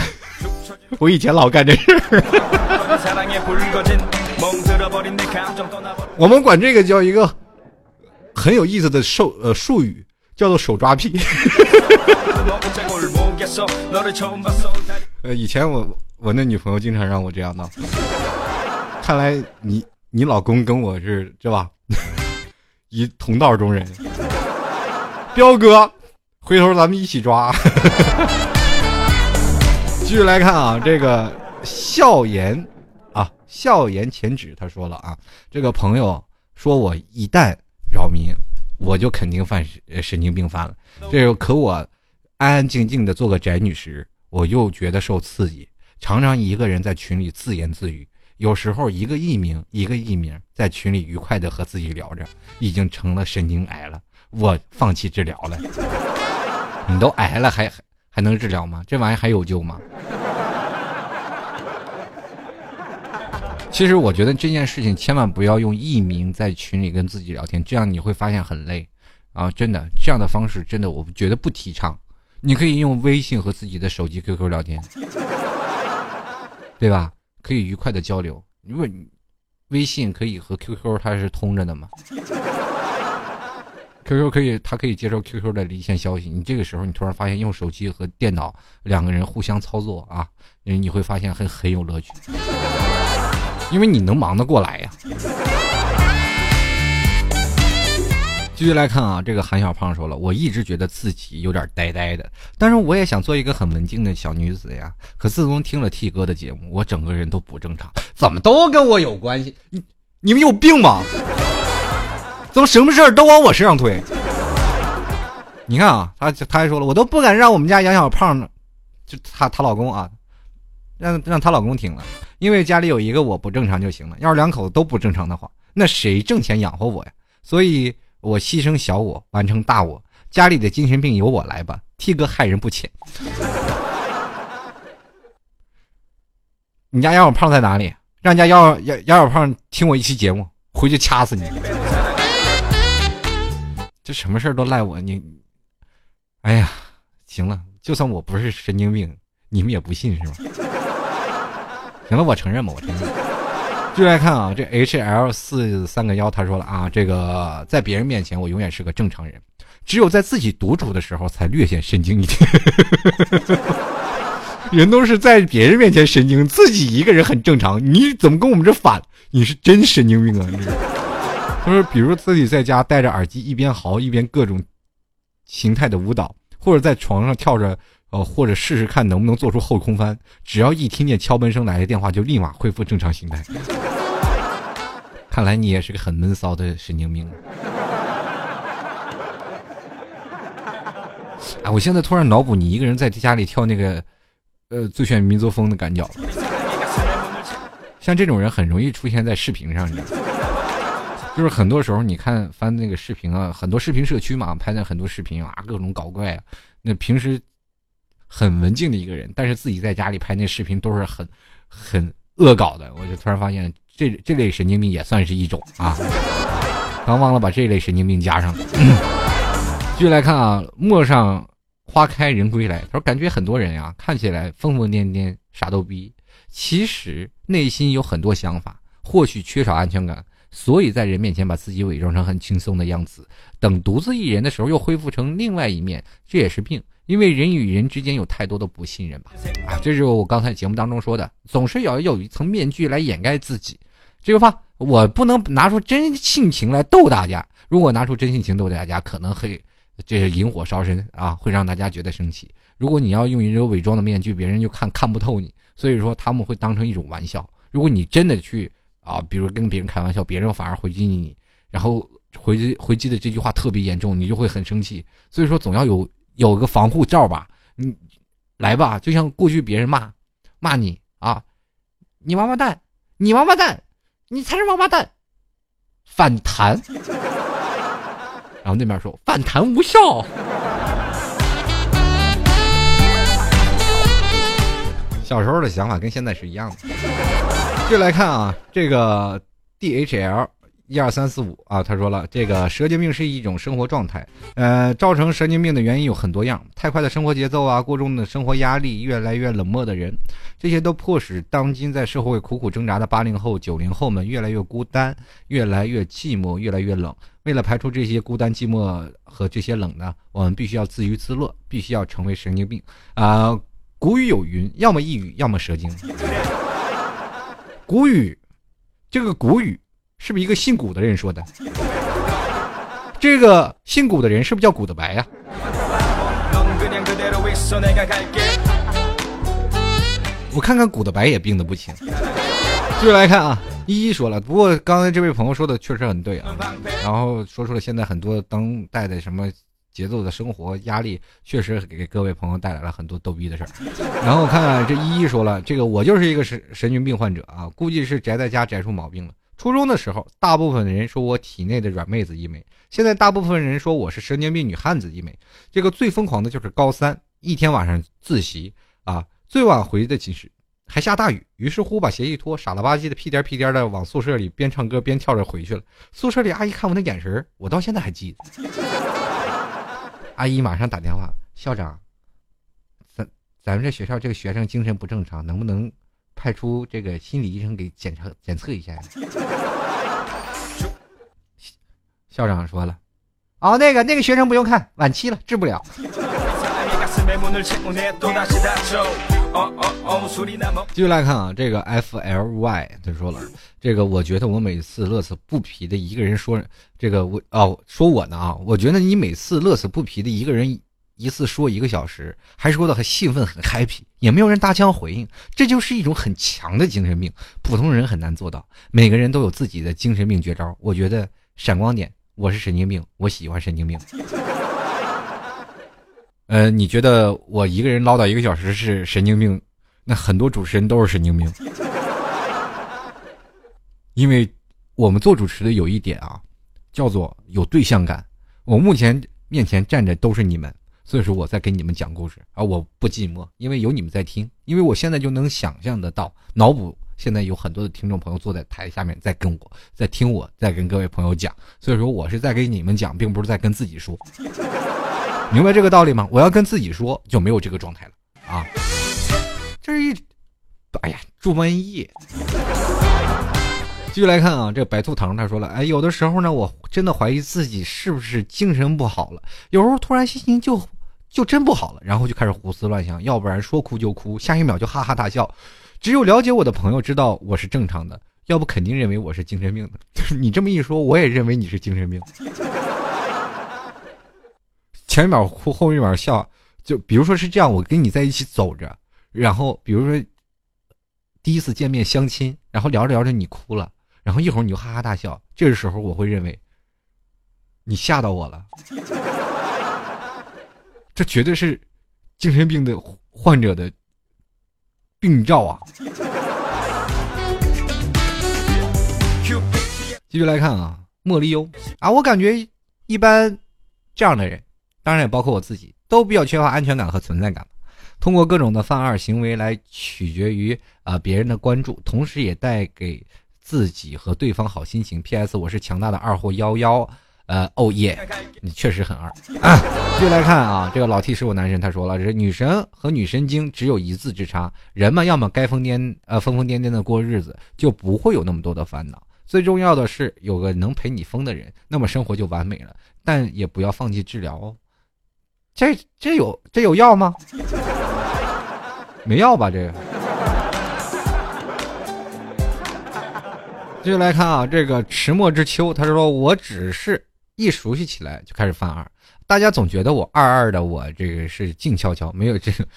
我以前老干这事。我们管这个叫一个很有意思的术呃术语。叫做手抓屁。呃，以前我我那女朋友经常让我这样闹。看来你你老公跟我是是吧？一同道中人。彪哥，回头咱们一起抓。继续来看啊，这个笑颜啊，笑颜浅指他说了啊，这个朋友说我一旦扰民。我就肯定犯神神经病犯了，这可我安安静静的做个宅女时，我又觉得受刺激，常常一个人在群里自言自语，有时候一个艺名一个艺名在群里愉快的和自己聊着，已经成了神经癌了，我放弃治疗了。你都癌了还还能治疗吗？这玩意还有救吗？其实我觉得这件事情千万不要用艺名在群里跟自己聊天，这样你会发现很累，啊，真的这样的方式真的我觉得不提倡。你可以用微信和自己的手机 QQ 聊天，对吧？可以愉快的交流。如果微信可以和 QQ 它是通着的嘛？QQ 可以，它可以接收 QQ 的离线消息。你这个时候你突然发现用手机和电脑两个人互相操作啊，你会发现很很有乐趣。因为你能忙得过来呀。继续来看啊，这个韩小胖说了，我一直觉得自己有点呆呆的，但是我也想做一个很文静的小女子呀。可自从听了 T 哥的节目，我整个人都不正常，怎么都跟我有关系？你你们有病吗？怎么什么事儿都往我身上推？你看啊，他他还说了，我都不敢让我们家杨小胖，就她她老公啊，让让她老公听了。因为家里有一个我不正常就行了，要是两口子都不正常的话，那谁挣钱养活我呀？所以我牺牲小我，完成大我，家里的精神病由我来吧。T 哥害人不浅。你家杨小胖在哪里？让家杨杨杨小胖听我一期节目，回去掐死你！这什么事都赖我，你，哎呀，行了，就算我不是神经病，你们也不信是吧？行了，我承认吧，我承认。就来看啊，这 H L 四三个幺，他说了啊，这个在别人面前我永远是个正常人，只有在自己独处的时候才略显神经一点。人都是在别人面前神经，自己一个人很正常。你怎么跟我们这反？你是真神经病啊！你他说，比如自己在家戴着耳机，一边嚎一边各种形态的舞蹈，或者在床上跳着，呃，或者试试看能不能做出后空翻。只要一听见敲门声来的电话，就立马恢复正常形态。看来你也是个很闷骚的神经病。哎，我现在突然脑补你一个人在家里跳那个，呃，最炫民族风的赶脚。像这种人很容易出现在视频上，你知道吗？就是很多时候你看翻那个视频啊，很多视频社区嘛，拍的很多视频啊，各种搞怪啊。那平时很文静的一个人，但是自己在家里拍那视频都是很很恶搞的。我就突然发现，这这类神经病也算是一种啊。刚忘了把这类神经病加上。继续来看啊，陌上花开人归来。他说，感觉很多人呀，看起来疯疯癫癫、傻逗逼，其实内心有很多想法，或许缺少安全感。所以在人面前把自己伪装成很轻松的样子，等独自一人的时候又恢复成另外一面，这也是病。因为人与人之间有太多的不信任吧。啊，这就是我刚才节目当中说的，总是要有一层面具来掩盖自己。这个话我不能拿出真性情来逗大家，如果拿出真性情逗大家，可能会这是引火烧身啊，会让大家觉得生气。如果你要用一种伪装的面具，别人就看看不透你，所以说他们会当成一种玩笑。如果你真的去。啊，比如跟别人开玩笑，别人反而回击你，然后回击回击的这句话特别严重，你就会很生气。所以说，总要有有个防护罩吧。你来吧，就像过去别人骂骂你啊，你王八蛋，你王八蛋，你才是王八蛋，反弹。然后那边说反弹无效。小时候的想法跟现在是一样的。就来看啊，这个 D H L 一二三四五啊，他说了，这个神经病是一种生活状态，呃，造成神经病的原因有很多样，太快的生活节奏啊，过重的生活压力，越来越冷漠的人，这些都迫使当今在社会苦苦挣扎的八零后、九零后们越来越孤单，越来越寂寞，越来越冷。为了排除这些孤单、寂寞和这些冷呢，我们必须要自娱自乐，必须要成为神经病啊。古语有云，要么抑郁，要么蛇精。古语，这个古语是不是一个姓古的人说的？这个姓古的人是不是叫古德白呀？我看看古德白也病得不轻。继续来看啊，一一说了，不过刚才这位朋友说的确实很对啊，然后说出了现在很多当代的什么。节奏的生活压力确实给各位朋友带来了很多逗逼的事儿。然后我看看这依依说了，这个我就是一个神神经病患者啊，估计是宅在家宅出毛病了。初中的时候，大部分的人说我体内的软妹子一枚，现在大部分人说我是神经病女汉子一枚。这个最疯狂的就是高三，一天晚上自习啊，最晚回的寝室还下大雨，于是乎把鞋一脱，傻了吧唧的屁颠屁颠的往宿舍里边唱歌边跳着回去了。宿舍里阿姨看我那眼神我到现在还记得。阿姨马上打电话，校长，咱咱们这学校这个学生精神不正常，能不能派出这个心理医生给检查检测一下？校长说了，哦，那个那个学生不用看，晚期了，治不了。继续来看啊，这个 F L Y 他说了，这个我觉得我每次乐此不疲的一个人说，这个我哦说我呢啊，我觉得你每次乐此不疲的一个人一次说一个小时，还说的很兴奋很 happy，也没有人搭腔回应，这就是一种很强的精神病，普通人很难做到。每个人都有自己的精神病绝招，我觉得闪光点，我是神经病，我喜欢神经病。呃，你觉得我一个人唠叨一个小时是神经病？那很多主持人都是神经病，因为我们做主持的有一点啊，叫做有对象感。我目前面前站着都是你们，所以说我在给你们讲故事而，我不寂寞，因为有你们在听。因为我现在就能想象得到，脑补现在有很多的听众朋友坐在台下面在跟我在听我在跟各位朋友讲，所以说我是在给你们讲，并不是在跟自己说。明白这个道理吗？我要跟自己说，就没有这个状态了啊！这是一，哎呀，注瘟疫。继续来看啊，这白兔糖他说了，哎，有的时候呢，我真的怀疑自己是不是精神不好了。有时候突然心情就就真不好了，然后就开始胡思乱想，要不然说哭就哭，下一秒就哈哈大笑。只有了解我的朋友知道我是正常的，要不肯定认为我是精神病的。你这么一说，我也认为你是精神病。前一秒哭，后一秒笑。就比如说是这样，我跟你在一起走着，然后比如说第一次见面相亲，然后聊着聊着你哭了，然后一会儿你就哈哈大笑，这个时候我会认为你吓到我了，这绝对是精神病的患者的病兆啊！继续来看啊，莫莉优啊，我感觉一般这样的人，当然也包括我自己。都比较缺乏安全感和存在感，通过各种的犯二行为来取决于啊别人的关注，同时也带给自己和对方好心情。P.S. 我是强大的二货幺幺，呃，哦耶，你确实很二啊。继续来看啊，这个老 T 是我男神，他说了，这女神和女神经只有一字之差。人们要么该疯癫呃疯疯癫癫的过日子，就不会有那么多的烦恼。最重要的是有个能陪你疯的人，那么生活就完美了。但也不要放弃治疗哦。这这有这有药吗？没药吧？这个。继续来看啊，这个迟暮之秋，他说我只是一熟悉起来就开始犯二，大家总觉得我二二的，我这个是静悄悄，没有这个，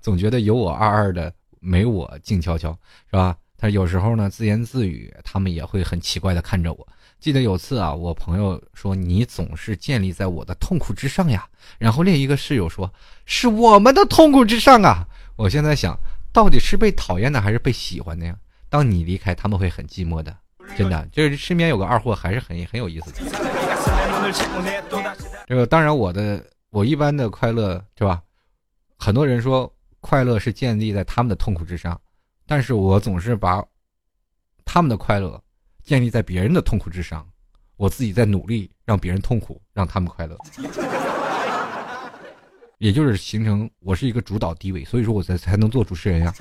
总觉得有我二二的，没我静悄悄，是吧？他有时候呢自言自语，他们也会很奇怪的看着我。记得有次啊，我朋友说你总是建立在我的痛苦之上呀。然后另一个室友说是我们的痛苦之上啊。我现在想到底是被讨厌的还是被喜欢的呀？当你离开，他们会很寂寞的，真的。就是身边有个二货还是很很有意思的。这个当然，我的我一般的快乐是吧？很多人说快乐是建立在他们的痛苦之上，但是我总是把他们的快乐。建立在别人的痛苦之上，我自己在努力让别人痛苦，让他们快乐，也就是形成我是一个主导地位，所以说我才才能做主持人呀。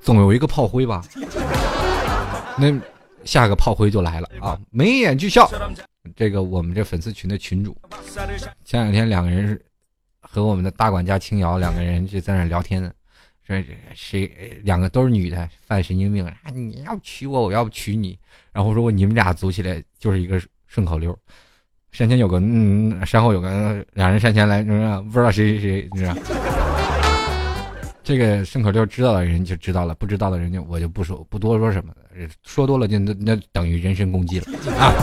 总有一个炮灰吧，那下个炮灰就来了啊！眉眼俱笑，这个我们这粉丝群的群主，前两天两个人是和我们的大管家青瑶两个人就在那聊天呢。说谁两个都是女的犯神经病啊！你要娶我，我要不娶你。然后说你们俩组起来就是一个顺口溜。山前有个嗯，山后有个两人山前来，不知道谁谁谁，你知道？这个顺口溜知道的人就知道了，不知道的人就我就不说不多说什么了，说多了就那那等于人身攻击了啊！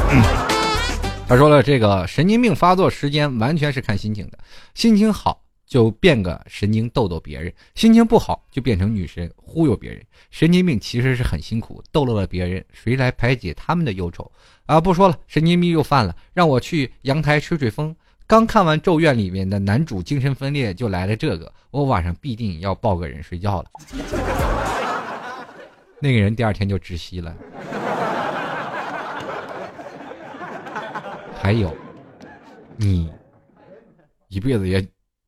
他说了，这个神经病发作时间完全是看心情的，心情好。就变个神经逗逗别人，心情不好就变成女神忽悠别人。神经病其实是很辛苦，逗乐了别人，谁来排解他们的忧愁啊？不说了，神经病又犯了，让我去阳台吹吹风。刚看完《咒怨》里面的男主精神分裂，就来了这个，我晚上必定要抱个人睡觉了。那个人第二天就窒息了。还有，你一辈子也。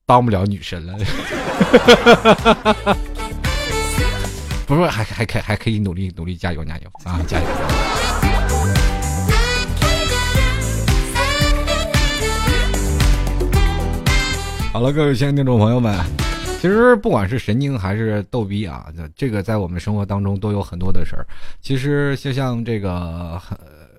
当不了女神了，不是还还可还可以努力努力加油加油啊加油！好了，各位亲爱的听众朋友们，其实不管是神经还是逗逼啊，这个在我们生活当中都有很多的事儿。其实就像这个。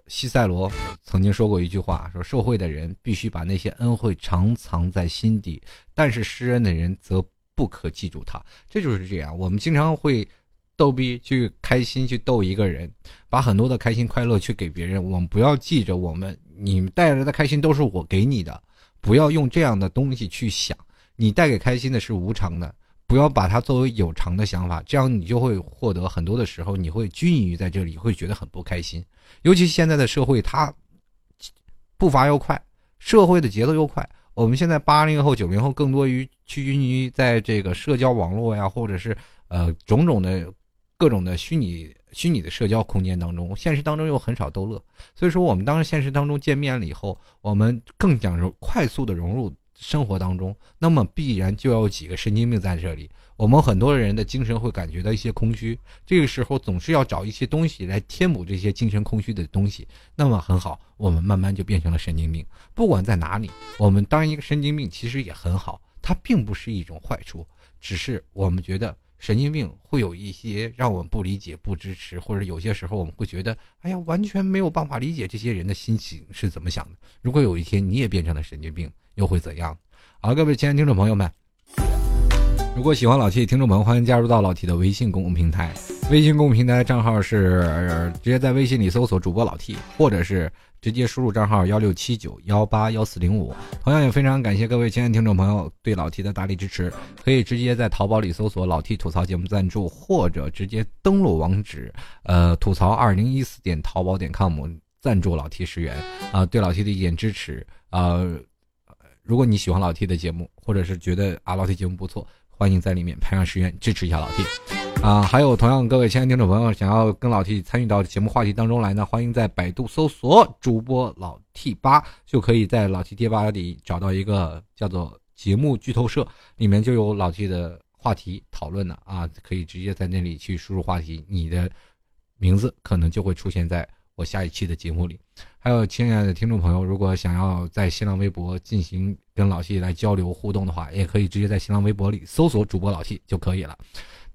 西塞罗曾经说过一句话：“说受贿的人必须把那些恩惠常藏在心底，但是施恩的人则不可记住他。”这就是这样。我们经常会逗逼去开心，去逗一个人，把很多的开心快乐去给别人。我们不要记着，我们你带来的开心都是我给你的，不要用这样的东西去想。你带给开心的是无常的。不要把它作为有常的想法，这样你就会获得很多的时候，你会拘泥于在这里，会觉得很不开心。尤其现在的社会，它步伐又快，社会的节奏又快。我们现在八零后、九零后更多于趋近于在这个社交网络呀，或者是呃种种的各种的虚拟虚拟的社交空间当中，现实当中又很少逗乐。所以说，我们当现实当中见面了以后，我们更讲究快速的融入。生活当中，那么必然就要有几个神经病在这里。我们很多人的精神会感觉到一些空虚，这个时候总是要找一些东西来填补这些精神空虚的东西。那么很好，我们慢慢就变成了神经病。不管在哪里，我们当一个神经病其实也很好，它并不是一种坏处，只是我们觉得神经病会有一些让我们不理解、不支持，或者有些时候我们会觉得，哎呀，完全没有办法理解这些人的心情是怎么想的。如果有一天你也变成了神经病，又会怎样？好，各位亲爱的听众朋友们，如果喜欢老 T 听众朋友，欢迎加入到老 T 的微信公共平台。微信公众平台账号是直接在微信里搜索主播老 T，或者是直接输入账号幺六七九幺八幺四零五。同样也非常感谢各位亲爱的听众朋友对老 T 的大力支持，可以直接在淘宝里搜索老 T 吐槽节目赞助，或者直接登录网址呃吐槽二零一四点淘宝点 com 赞助老 T 十元啊，对老 T 的一点支持啊。如果你喜欢老 T 的节目，或者是觉得啊老 T 节目不错，欢迎在里面拍上十元支持一下老 T。啊，还有同样各位亲爱的听众朋友，想要跟老 T 参与到节目话题当中来呢，欢迎在百度搜索主播老 T 八，就可以在老 T 贴吧里找到一个叫做节目剧透社，里面就有老 T 的话题讨论的啊，可以直接在那里去输入话题，你的名字可能就会出现在我下一期的节目里。还有亲爱的听众朋友，如果想要在新浪微博进行跟老 T 来交流互动的话，也可以直接在新浪微博里搜索主播老 T 就可以了。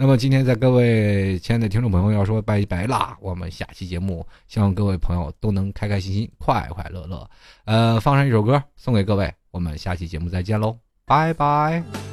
那么今天在各位亲爱的听众朋友要说拜拜啦，我们下期节目希望各位朋友都能开开心心、快快乐乐。呃，放上一首歌送给各位，我们下期节目再见喽，拜拜。